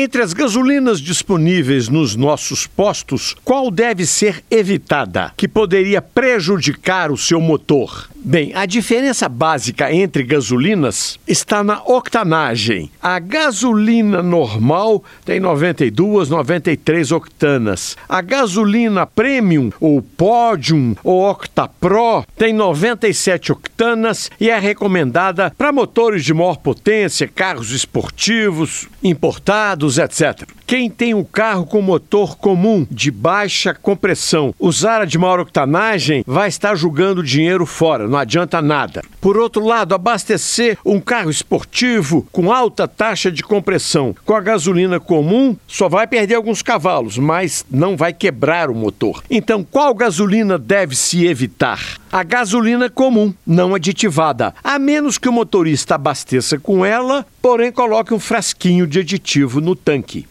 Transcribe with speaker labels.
Speaker 1: Entre as gasolinas disponíveis nos nossos postos, qual deve ser evitada, que poderia prejudicar o seu motor? Bem, a diferença básica entre gasolinas está na octanagem. A gasolina normal tem 92, 93 octanas. A gasolina premium, ou Podium, ou Octa Pro, tem 97 octanas e é recomendada para motores de maior potência, carros esportivos, importados, etc. Quem tem um carro com motor comum de baixa compressão, usar a de maior octanagem, vai estar jogando dinheiro fora, não adianta nada. Por outro lado, abastecer um carro esportivo com alta taxa de compressão com a gasolina comum só vai perder alguns cavalos, mas não vai quebrar o motor. Então, qual gasolina deve se evitar? A gasolina comum, não aditivada, a menos que o motorista abasteça com ela, porém coloque um frasquinho de aditivo no tanque.